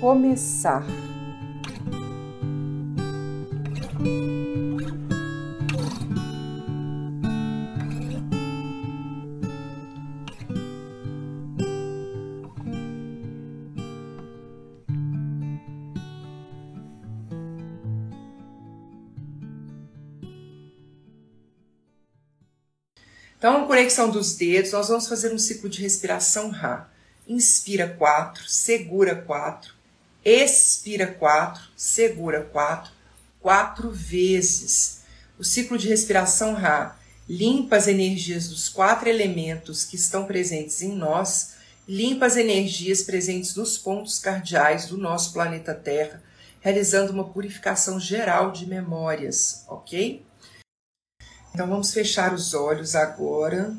começar. Então, conexão dos dedos, nós vamos fazer um ciclo de respiração Rá. Inspira quatro, segura quatro, expira quatro, segura quatro, quatro vezes. O ciclo de respiração Rá limpa as energias dos quatro elementos que estão presentes em nós, limpa as energias presentes nos pontos cardeais do nosso planeta Terra, realizando uma purificação geral de memórias, ok? Então vamos fechar os olhos agora.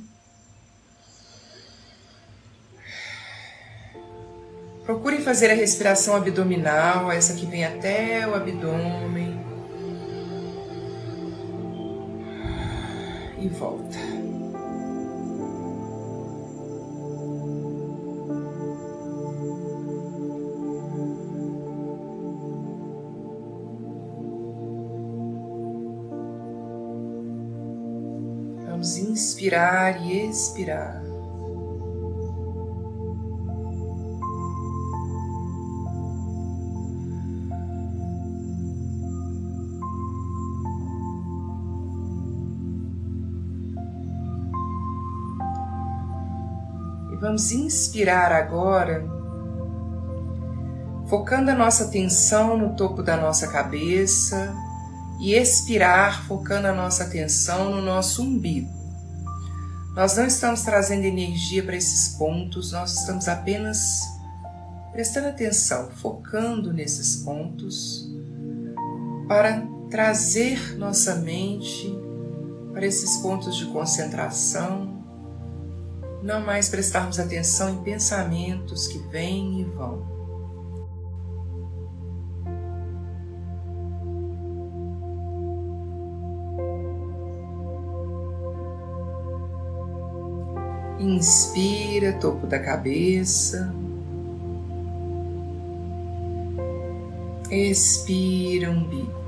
Procure fazer a respiração abdominal, essa que vem até o abdômen. E volta. Vamos inspirar e expirar. Vamos inspirar agora, focando a nossa atenção no topo da nossa cabeça e expirar, focando a nossa atenção no nosso umbigo. Nós não estamos trazendo energia para esses pontos, nós estamos apenas prestando atenção, focando nesses pontos para trazer nossa mente para esses pontos de concentração, não mais prestarmos atenção em pensamentos que vêm e vão. Inspira, topo da cabeça. Expira, umbigo.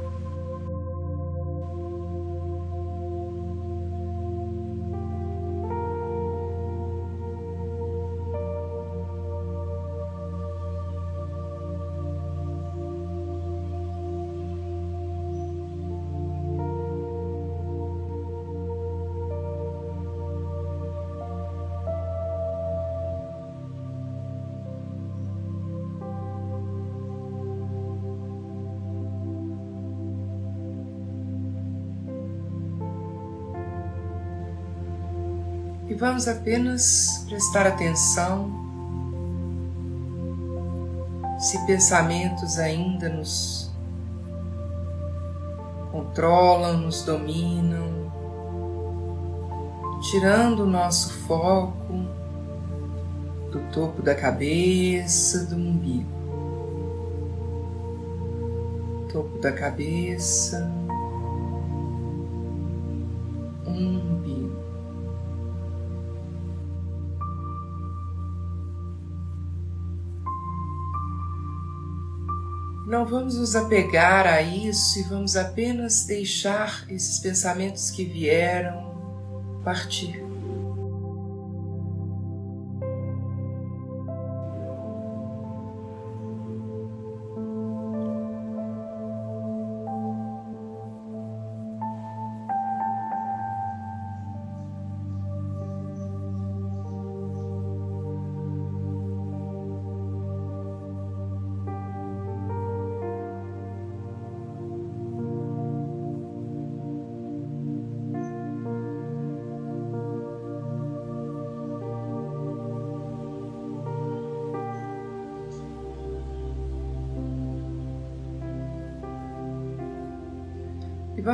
Vamos apenas prestar atenção se pensamentos ainda nos controlam, nos dominam, tirando o nosso foco do topo da cabeça, do umbigo, topo da cabeça, Não vamos nos apegar a isso e vamos apenas deixar esses pensamentos que vieram partir.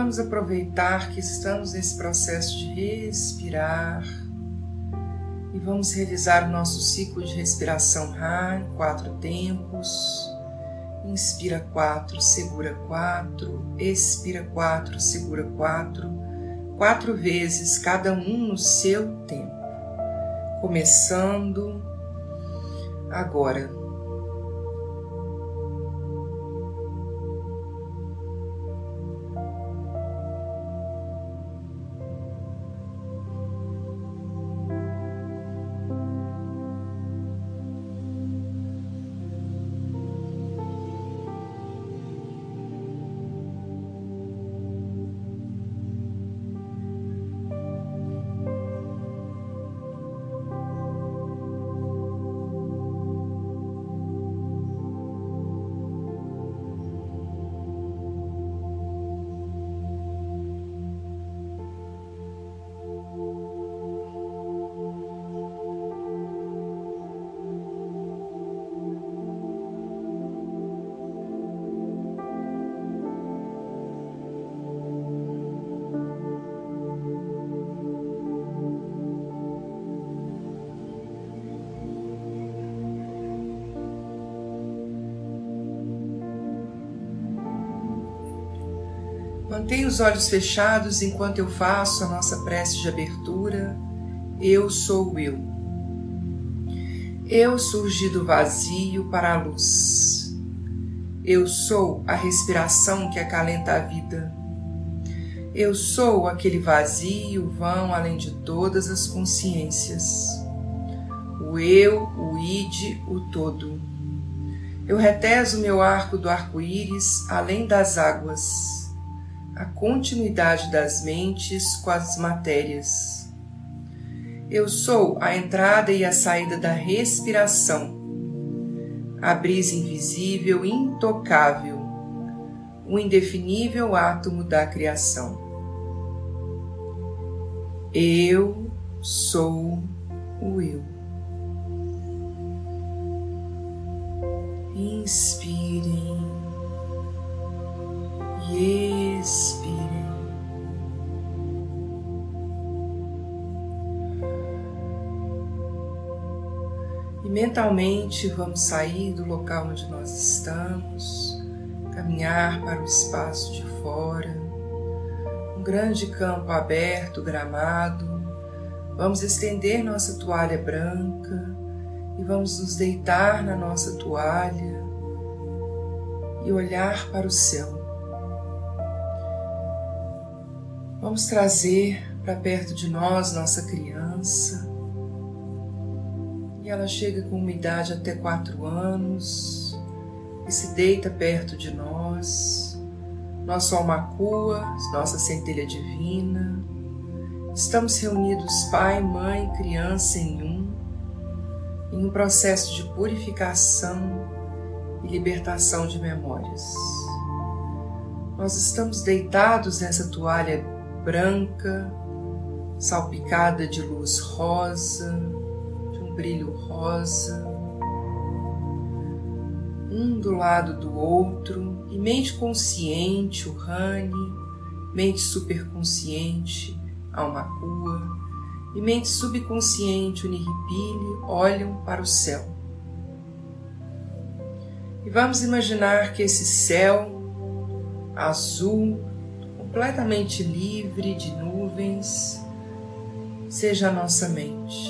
Vamos aproveitar que estamos nesse processo de respirar e vamos realizar o nosso ciclo de respiração RA quatro tempos. Inspira quatro, segura quatro, expira quatro, segura quatro, quatro vezes, cada um no seu tempo. Começando agora. Mantenha os olhos fechados enquanto eu faço a nossa prece de abertura. Eu sou eu. Eu surgi do vazio para a luz. Eu sou a respiração que acalenta a vida. Eu sou aquele vazio vão além de todas as consciências. O eu, o id, o todo. Eu reteso meu arco do arco-íris além das águas a continuidade das mentes com as matérias. Eu sou a entrada e a saída da respiração, a brisa invisível, intocável, o indefinível átomo da criação. Eu sou o eu. Inspirem e expirem. E mentalmente vamos sair do local onde nós estamos, caminhar para o espaço de fora, um grande campo aberto, gramado. Vamos estender nossa toalha branca e vamos nos deitar na nossa toalha e olhar para o céu. Vamos trazer para perto de nós nossa criança. E ela chega com uma idade até quatro anos e se deita perto de nós. Nosso almacua, nossa centelha divina. Estamos reunidos pai, mãe, criança em um, em um processo de purificação e libertação de memórias. Nós estamos deitados nessa toalha branca, salpicada de luz rosa, de um brilho rosa, um do lado do outro, e mente consciente, o Rani, mente superconsciente, Almakua, e mente subconsciente, o Nihipili, olham para o céu. E vamos imaginar que esse céu azul completamente livre de nuvens, seja a nossa mente.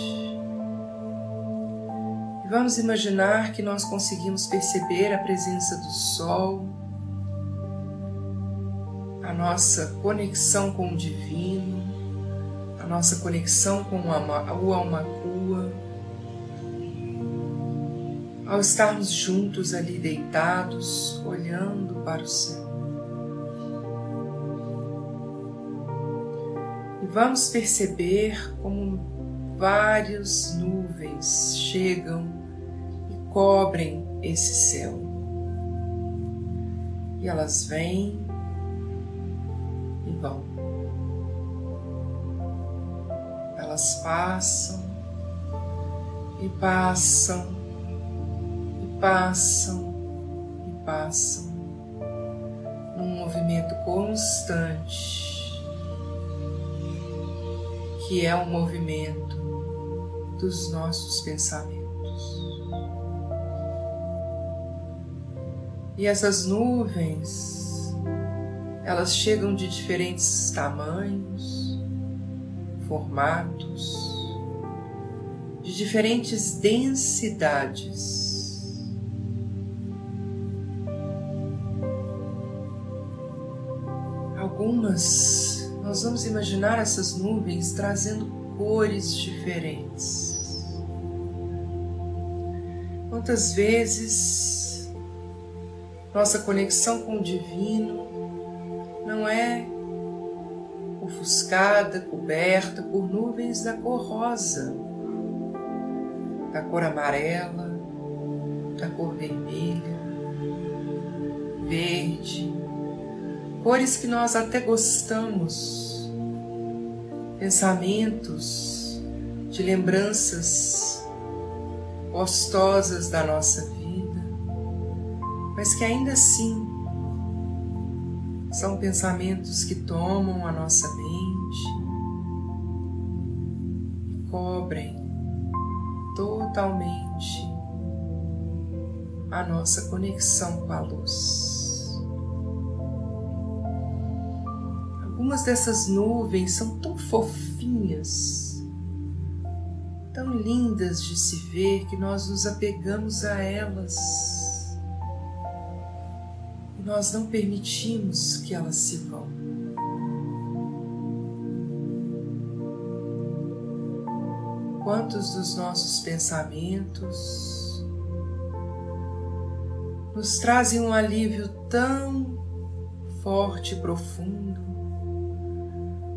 E vamos imaginar que nós conseguimos perceber a presença do Sol, a nossa conexão com o Divino, a nossa conexão com o Almakua. Ao estarmos juntos ali deitados, olhando para o céu. Vamos perceber como várias nuvens chegam e cobrem esse céu. E elas vêm e vão. Elas passam e passam e passam e passam num movimento constante, que é o movimento dos nossos pensamentos. E essas nuvens, elas chegam de diferentes tamanhos, formatos, de diferentes densidades. Algumas, vamos imaginar essas nuvens trazendo cores diferentes. Quantas vezes nossa conexão com o divino não é ofuscada, coberta por nuvens da cor rosa, da cor amarela, da cor vermelha, verde, cores que nós até gostamos, pensamentos de lembranças gostosas da nossa vida mas que ainda assim são pensamentos que tomam a nossa mente e cobrem totalmente a nossa conexão com a luz. Algumas dessas nuvens são tão fofinhas, tão lindas de se ver que nós nos apegamos a elas nós não permitimos que elas se vão. Quantos dos nossos pensamentos nos trazem um alívio tão forte e profundo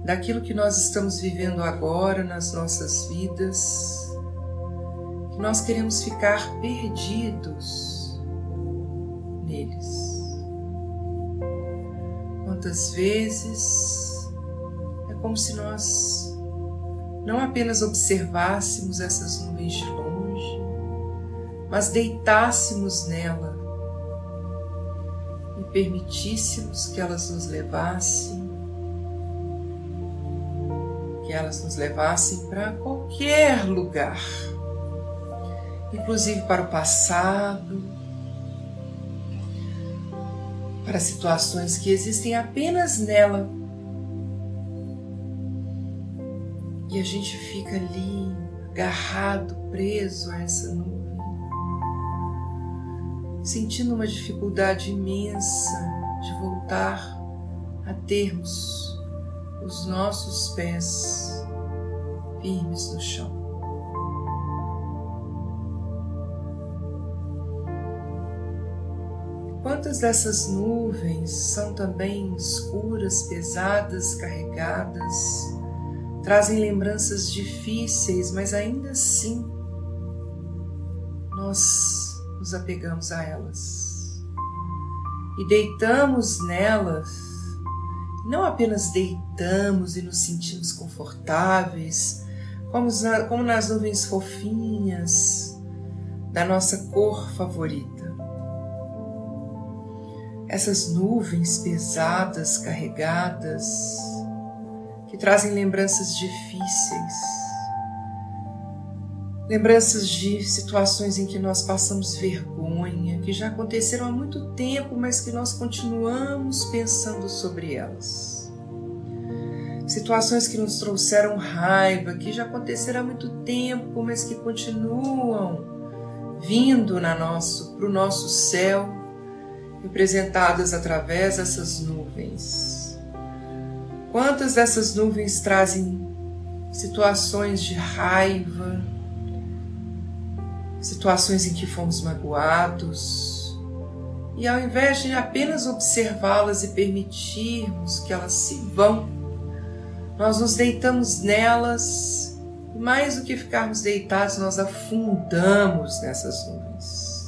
daquilo que nós estamos vivendo agora nas nossas vidas, que nós queremos ficar perdidos neles. Quantas vezes é como se nós não apenas observássemos essas nuvens de longe, mas deitássemos nela e permitíssemos que elas nos levassem, elas nos levassem para qualquer lugar, inclusive para o passado, para situações que existem apenas nela. E a gente fica ali agarrado, preso a essa nuvem, sentindo uma dificuldade imensa de voltar a termos os nossos pés firmes no chão. Quantas dessas nuvens são também escuras, pesadas, carregadas, trazem lembranças difíceis, mas ainda assim nós nos apegamos a elas e deitamos nelas. Não apenas deitamos e nos sentimos confortáveis, como, como nas nuvens fofinhas da nossa cor favorita essas nuvens pesadas, carregadas, que trazem lembranças difíceis, lembranças de situações em que nós passamos vergonha, que já aconteceram há muito tempo, mas que nós continuamos pensando sobre elas. Situações que nos trouxeram raiva, que já aconteceram há muito tempo, mas que continuam vindo para o nosso céu representadas através dessas nuvens. Quantas dessas nuvens trazem situações de raiva, situações em que fomos magoados, e ao invés de apenas observá-las e permitirmos que elas se vão, nós nos deitamos nelas e mais do que ficarmos deitados, nós afundamos nessas nuvens.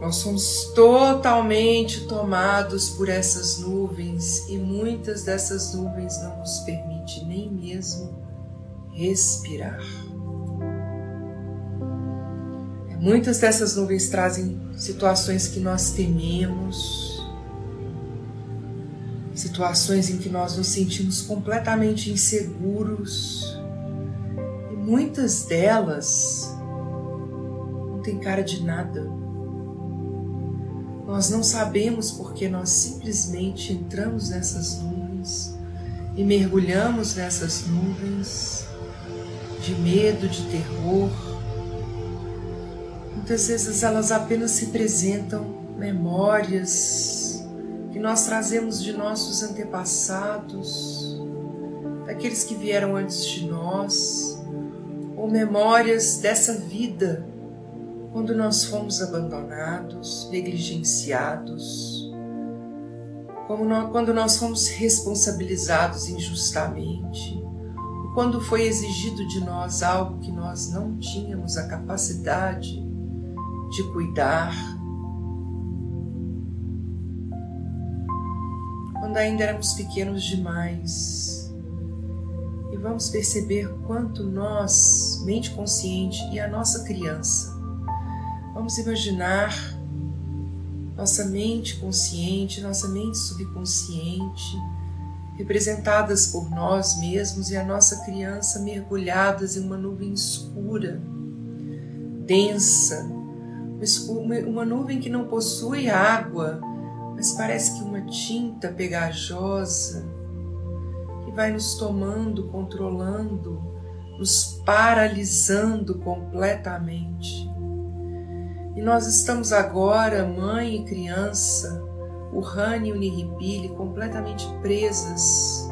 Nós somos totalmente tomados por essas nuvens e muitas dessas nuvens não nos permitem nem mesmo respirar. Muitas dessas nuvens trazem situações que nós tememos, situações em que nós nos sentimos completamente inseguros e muitas delas não têm cara de nada. Nós não sabemos porque nós simplesmente entramos nessas nuvens e mergulhamos nessas nuvens de medo, de terror. Muitas vezes elas apenas se apresentam memórias que nós trazemos de nossos antepassados, daqueles que vieram antes de nós, ou memórias dessa vida, quando nós fomos abandonados, negligenciados, quando nós fomos responsabilizados injustamente, quando foi exigido de nós algo que nós não tínhamos a capacidade de cuidar, quando ainda éramos pequenos demais. E vamos perceber quanto nós, mente consciente e a nossa criança, vamos imaginar nossa mente consciente, nossa mente subconsciente representadas por nós mesmos e a nossa criança mergulhadas em uma nuvem escura, densa, uma nuvem que não possui água, mas parece que uma tinta pegajosa que vai nos tomando, controlando, nos paralisando completamente. E nós estamos agora, mãe e criança, Urrani e Uniripili completamente presas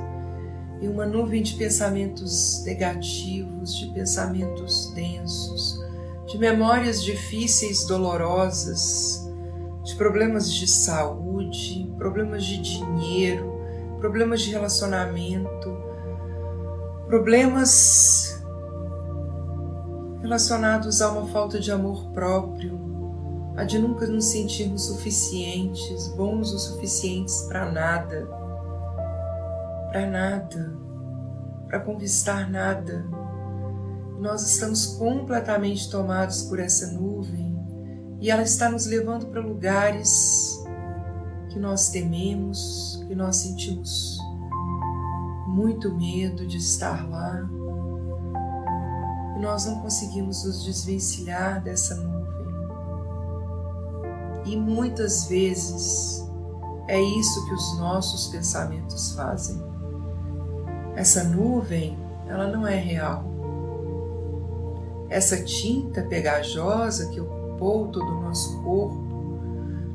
em uma nuvem de pensamentos negativos, de pensamentos densos, de memórias difíceis, dolorosas, de problemas de saúde, problemas de dinheiro, problemas de relacionamento, problemas relacionados a uma falta de amor próprio, a de nunca nos sentirmos suficientes, bons o suficientes para nada, para nada, para conquistar nada. Nós estamos completamente tomados por essa nuvem e ela está nos levando para lugares que nós tememos, que nós sentimos muito medo de estar lá. E nós não conseguimos nos desvencilhar dessa nuvem e muitas vezes é isso que os nossos pensamentos fazem. Essa nuvem, ela não é real. Essa tinta pegajosa que ocupou todo o nosso corpo,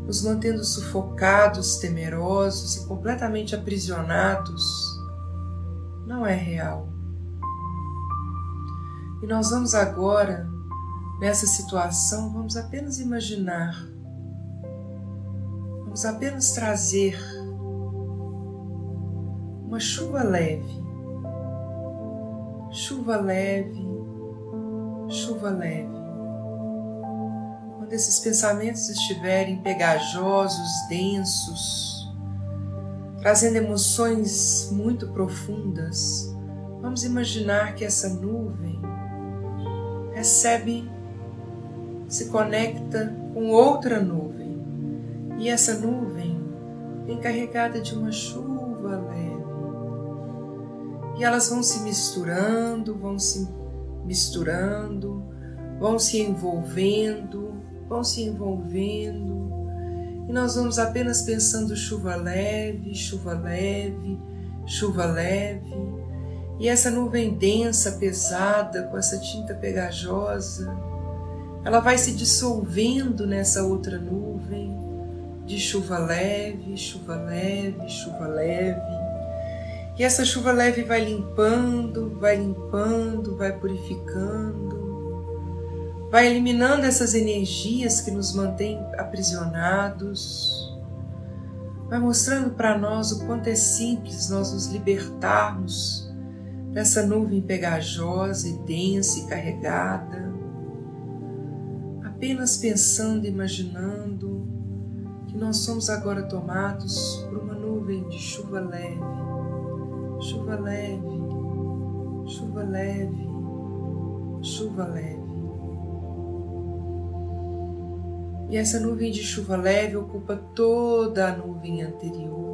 nos mantendo sufocados, temerosos e completamente aprisionados, não é real. E nós vamos agora, nessa situação, vamos apenas imaginar vamos apenas trazer uma chuva leve, chuva leve, chuva leve. Quando esses pensamentos estiverem pegajosos, densos, trazendo emoções muito profundas, vamos imaginar que essa nuvem recebe, se conecta com outra nuvem e essa nuvem vem carregada de uma chuva leve. E elas vão se misturando, vão se misturando, vão se envolvendo, vão se envolvendo. E nós vamos apenas pensando chuva leve, chuva leve, chuva leve. E essa nuvem densa, pesada, com essa tinta pegajosa, ela vai se dissolvendo nessa outra nuvem de chuva leve, chuva leve, chuva leve. E essa chuva leve vai limpando, vai limpando, vai purificando, vai eliminando essas energias que nos mantêm aprisionados, vai mostrando para nós o quanto é simples nós nos libertarmos dessa nuvem pegajosa e densa e carregada, apenas pensando, imaginando nós somos agora tomados por uma nuvem de chuva leve, chuva leve, chuva leve, chuva leve. E essa nuvem de chuva leve ocupa toda a nuvem anterior.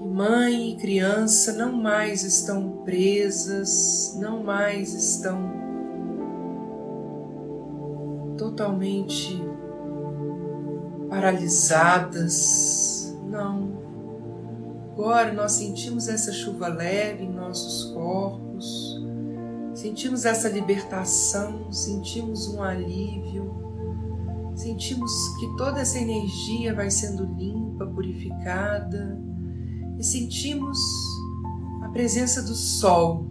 E mãe e criança não mais estão presas, não mais estão totalmente paralisadas. Não. Agora nós sentimos essa chuva leve em nossos corpos, sentimos essa libertação, sentimos um alívio, sentimos que toda essa energia vai sendo limpa, purificada e sentimos a presença do sol.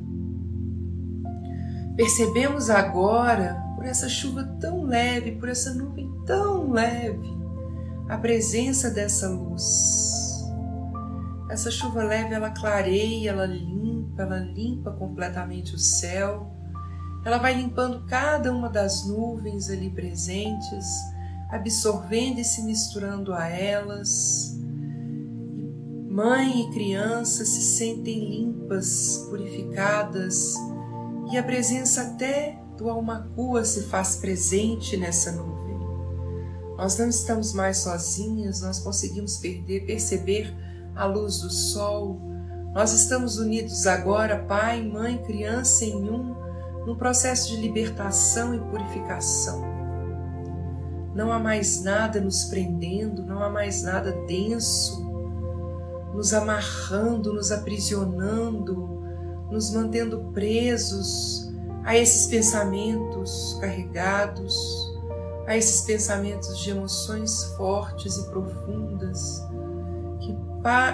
Percebemos agora por essa chuva tão leve, por essa nuvem tão leve, a presença dessa luz. Essa chuva leve, ela clareia, ela limpa, ela limpa completamente o céu. Ela vai limpando cada uma das nuvens ali presentes, absorvendo e se misturando a elas. Mãe e criança se sentem limpas, purificadas, e a presença até tua alma se faz presente nessa nuvem. Nós não estamos mais sozinhas, nós conseguimos perder, perceber a luz do sol. Nós estamos unidos agora, pai, mãe, criança em um, num processo de libertação e purificação. Não há mais nada nos prendendo, não há mais nada denso, nos amarrando, nos aprisionando, nos mantendo presos a esses pensamentos carregados, a esses pensamentos de emoções fortes e profundas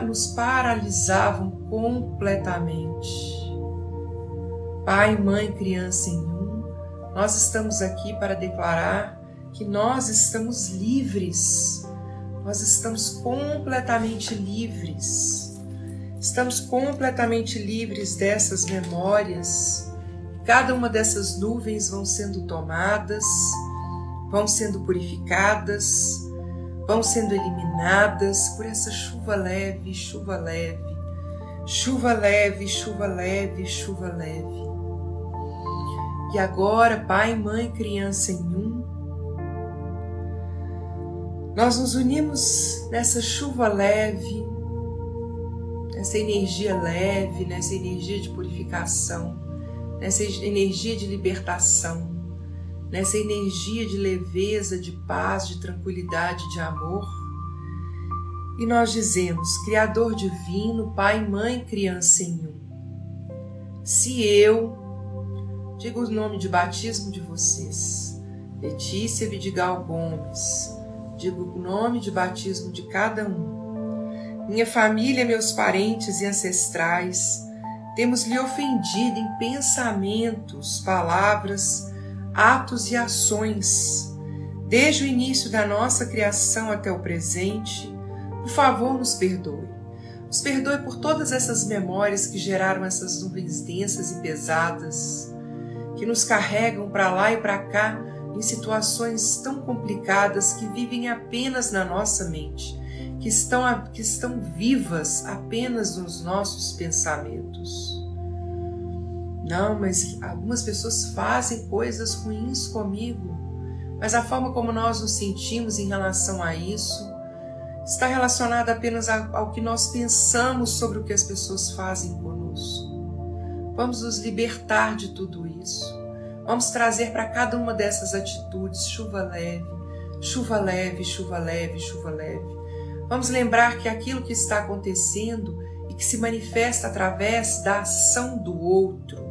nos paralisavam completamente. Pai, mãe, criança em um, nós estamos aqui para declarar que nós estamos livres, nós estamos completamente livres, estamos completamente livres dessas memórias. Cada uma dessas nuvens vão sendo tomadas, vão sendo purificadas, vão sendo eliminadas por essa chuva leve, chuva leve, chuva leve, chuva leve, chuva leve. E agora, pai, mãe, criança em um, nós nos unimos nessa chuva leve, nessa energia leve, nessa energia de purificação nessa energia de libertação, nessa energia de leveza, de paz, de tranquilidade, de amor. E nós dizemos: Criador divino, Pai, Mãe, Criança em um. Se eu, digo o nome de batismo de vocês, Letícia Vidigal Gomes, digo o nome de batismo de cada um. Minha família, meus parentes e ancestrais, temos lhe ofendido em pensamentos, palavras, atos e ações, desde o início da nossa criação até o presente, por favor, nos perdoe. Nos perdoe por todas essas memórias que geraram essas nuvens densas e pesadas, que nos carregam para lá e para cá em situações tão complicadas que vivem apenas na nossa mente que estão, que estão vivas apenas nos nossos pensamentos. Não, mas algumas pessoas fazem coisas ruins comigo, mas a forma como nós nos sentimos em relação a isso está relacionada apenas ao que nós pensamos sobre o que as pessoas fazem conosco. Vamos nos libertar de tudo isso. Vamos trazer para cada uma dessas atitudes chuva leve, chuva leve, chuva leve, chuva leve Vamos lembrar que aquilo que está acontecendo e que se manifesta através da ação do outro,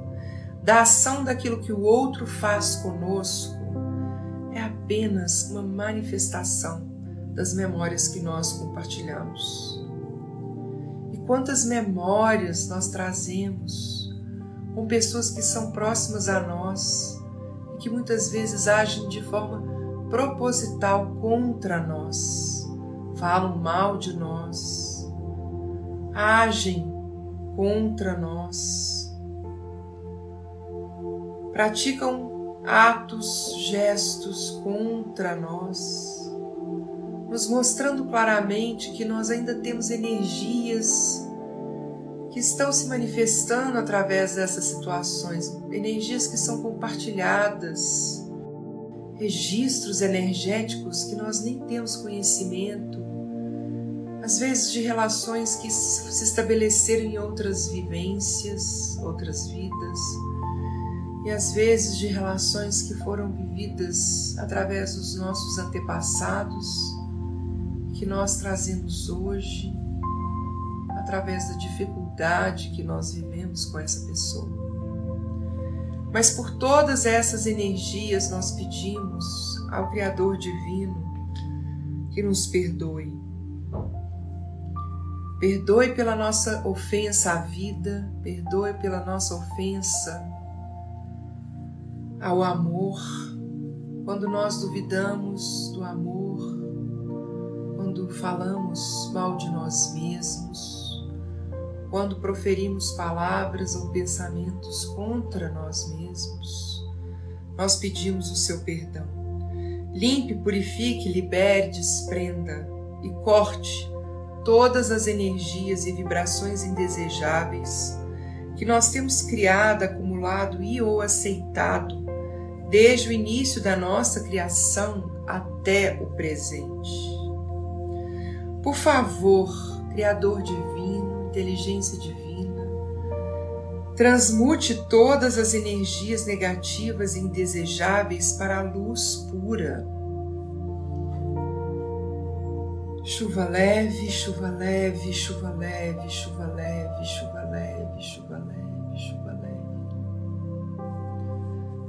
da ação daquilo que o outro faz conosco, é apenas uma manifestação das memórias que nós compartilhamos. E quantas memórias nós trazemos com pessoas que são próximas a nós e que muitas vezes agem de forma proposital contra nós falam mal de nós, agem contra nós, praticam atos, gestos contra nós, nos mostrando claramente que nós ainda temos energias que estão se manifestando através dessas situações, energias que são compartilhadas, registros energéticos que nós nem temos conhecimento, às vezes de relações que se estabeleceram em outras vivências, outras vidas, e às vezes de relações que foram vividas através dos nossos antepassados, que nós trazemos hoje, através da dificuldade que nós vivemos com essa pessoa. Mas por todas essas energias nós pedimos ao Criador Divino que nos perdoe. Perdoe pela nossa ofensa à vida, perdoe pela nossa ofensa ao amor, quando nós duvidamos do amor, quando falamos mal de nós mesmos, quando proferimos palavras ou pensamentos contra nós mesmos, nós pedimos o seu perdão. Limpe, purifique, libere, desprenda e corte todas as energias e vibrações indesejáveis que nós temos criado, acumulado e ou aceitado desde o início da nossa criação até o presente. Por favor, Criador Divino, Inteligência Divina, transmute todas as energias negativas e indesejáveis para a luz pura. Chuva leve, chuva leve, chuva leve, chuva leve, chuva leve, chuva leve,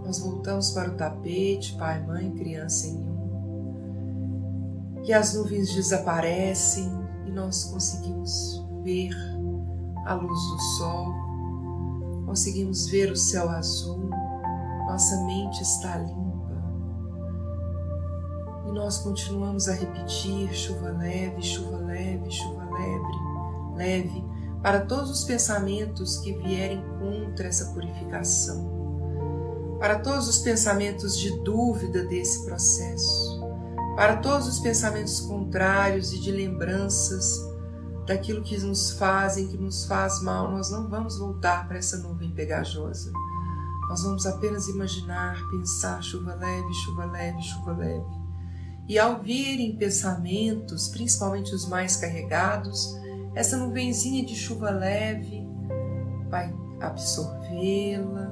Nós voltamos para o tapete, pai, mãe, criança em um. E as nuvens desaparecem e nós conseguimos ver a luz do sol, conseguimos ver o céu azul, nossa mente está limpa. E nós continuamos a repetir chuva leve, chuva leve, chuva leve, leve, para todos os pensamentos que vierem contra essa purificação para todos os pensamentos de dúvida desse processo, para todos os pensamentos contrários e de lembranças daquilo que nos fazem, que nos faz mal, nós não vamos voltar para essa nuvem pegajosa. Nós vamos apenas imaginar, pensar chuva leve, chuva leve, chuva leve. E ao virem pensamentos, principalmente os mais carregados, essa nuvenzinha de chuva leve vai absorvê-la,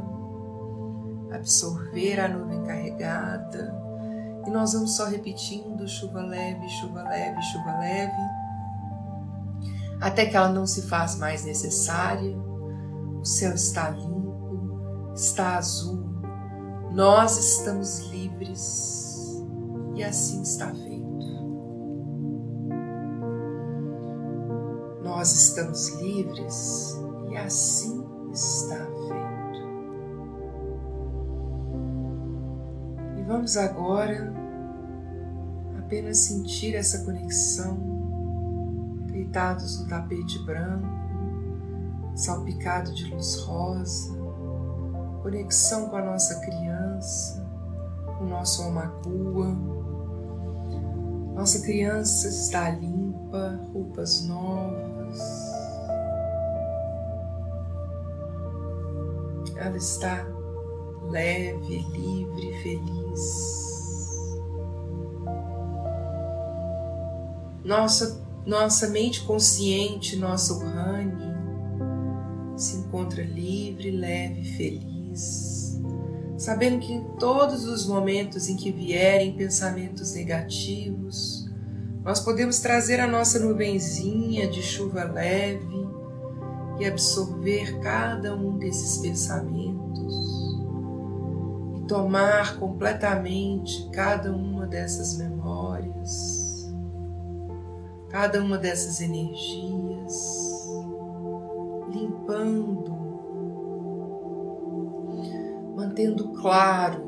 absorver a nuvem carregada. E nós vamos só repetindo chuva leve, chuva leve, chuva leve, até que ela não se faz mais necessária. O céu está limpo, está azul, nós estamos livres e assim está feito. Nós estamos livres e assim está feito. Vamos agora apenas sentir essa conexão, deitados no tapete branco, salpicado de luz rosa, conexão com a nossa criança, com o nosso almacua. Nossa criança está limpa, roupas novas. Ela está leve, livre, feliz. Nossa, nossa mente consciente, nossa Urani, se encontra livre, leve, feliz, sabendo que em todos os momentos em que vierem pensamentos negativos, nós podemos trazer a nossa nuvenzinha de chuva leve e absorver cada um desses pensamentos tomar completamente cada uma dessas memórias, cada uma dessas energias, limpando, mantendo claro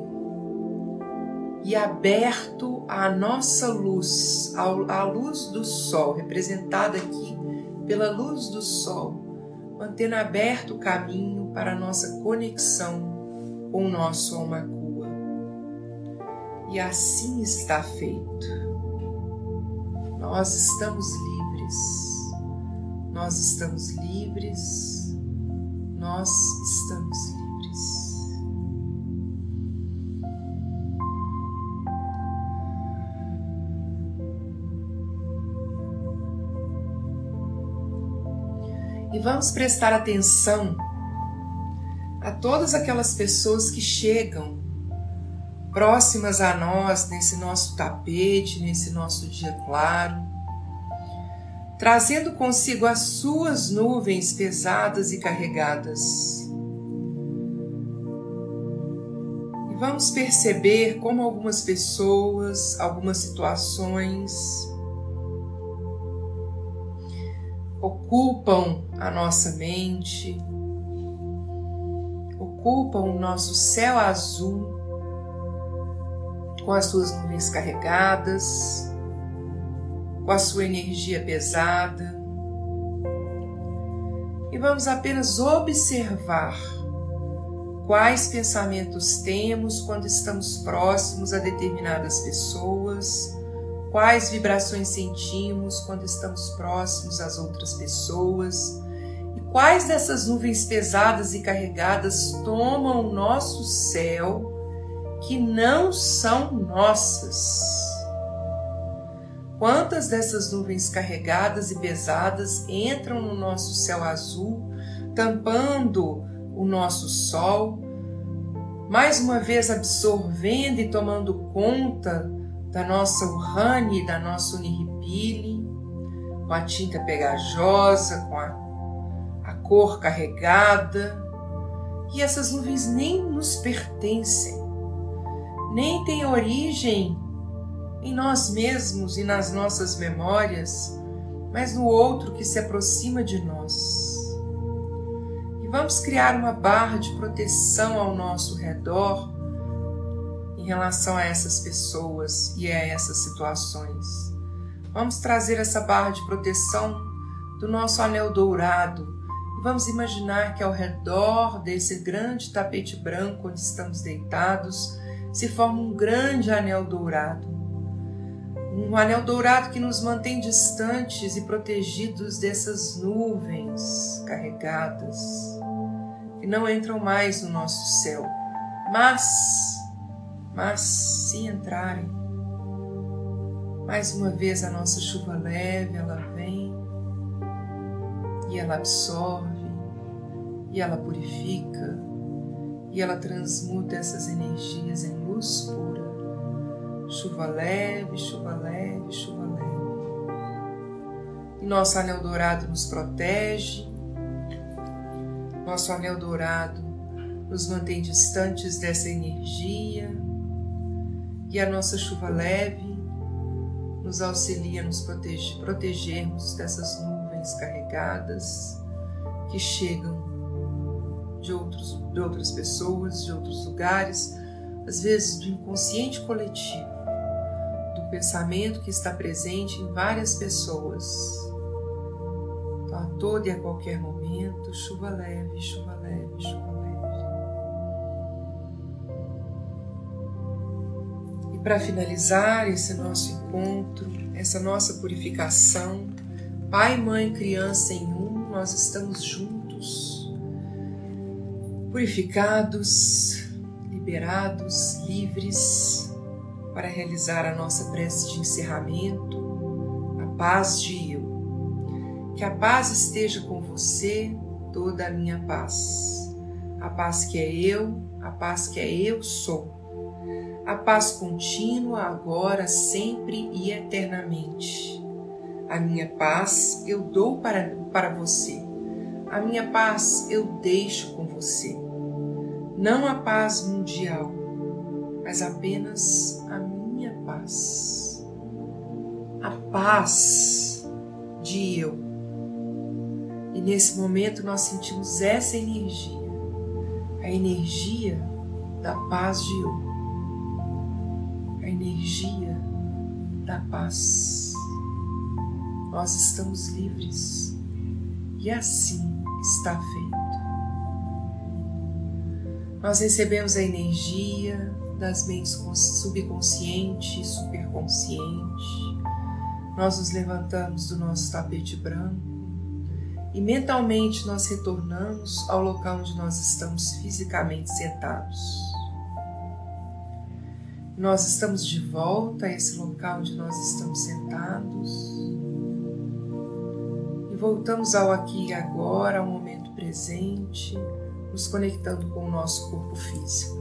e aberto a nossa luz, a luz do sol, representada aqui pela luz do sol, mantendo aberto o caminho para a nossa conexão com nosso almacua. E assim está feito. Nós estamos livres. Nós estamos livres. Nós estamos livres. E vamos prestar atenção a todas aquelas pessoas que chegam próximas a nós nesse nosso tapete, nesse nosso dia claro, trazendo consigo as suas nuvens pesadas e carregadas. E vamos perceber como algumas pessoas, algumas situações ocupam a nossa mente, ocupam o nosso céu azul com as suas nuvens carregadas, com a sua energia pesada. E vamos apenas observar quais pensamentos temos quando estamos próximos a determinadas pessoas, quais vibrações sentimos quando estamos próximos às outras pessoas quais dessas nuvens pesadas e carregadas tomam o nosso céu que não são nossas. Quantas dessas nuvens carregadas e pesadas entram no nosso céu azul, tampando o nosso sol, mais uma vez absorvendo e tomando conta da nossa Urani, da nossa Uniripile, com a tinta pegajosa, com a cor carregada. E essas nuvens nem nos pertencem nem tem origem em nós mesmos e nas nossas memórias, mas no outro que se aproxima de nós. E vamos criar uma barra de proteção ao nosso redor em relação a essas pessoas e a essas situações. Vamos trazer essa barra de proteção do nosso anel dourado vamos imaginar que ao redor desse grande tapete branco onde estamos deitados, se forma um grande anel dourado. Um anel dourado que nos mantém distantes e protegidos dessas nuvens carregadas, que não entram mais no nosso céu. Mas, mas se entrarem, mais uma vez a nossa chuva leve, ela e ela absorve e ela purifica e ela transmuta essas energias em luz pura. Chuva leve, chuva leve, chuva leve. E nosso anel dourado nos protege, nosso anel dourado nos mantém distantes dessa energia e a nossa chuva leve nos auxilia a nos proteger, protegermos dessas nuvens carregadas que chegam de, outros, de outras pessoas, de outros lugares, às vezes do inconsciente coletivo, do pensamento que está presente em várias pessoas. Então, a todo e a qualquer momento, chuva leve, chuva leve, chuva leve. E para finalizar esse nosso encontro, essa nossa purificação, Pai, Mãe, Criança em um, nós estamos juntos purificados, liberados, livres para realizar a nossa prece de encerramento, a paz de eu. Que a paz esteja com você, toda a minha paz. A paz que é eu, a paz que é eu sou. A paz contínua, agora, sempre e eternamente. A minha paz eu dou para, para você. A minha paz eu deixo com você não a paz mundial, mas apenas a minha paz. A paz de eu. E nesse momento nós sentimos essa energia, a energia da paz de eu, a energia da paz. Nós estamos livres e assim está feito. Nós recebemos a energia das mentes subconsciente e superconsciente. Nós nos levantamos do nosso tapete branco e mentalmente nós retornamos ao local onde nós estamos fisicamente sentados. Nós estamos de volta a esse local onde nós estamos sentados voltamos ao aqui e agora, ao momento presente, nos conectando com o nosso corpo físico.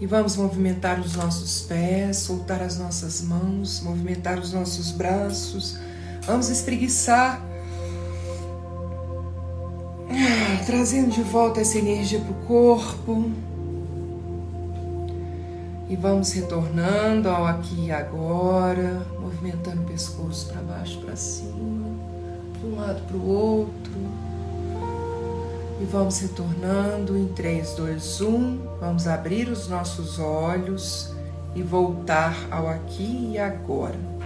E vamos movimentar os nossos pés, soltar as nossas mãos, movimentar os nossos braços. Vamos espreguiçar, ah, trazendo de volta essa energia para o corpo. E vamos retornando ao aqui e agora, movimentando o pescoço para baixo, para cima, lado para o outro. E vamos retornando em 3, 2, 1. Vamos abrir os nossos olhos e voltar ao aqui e agora.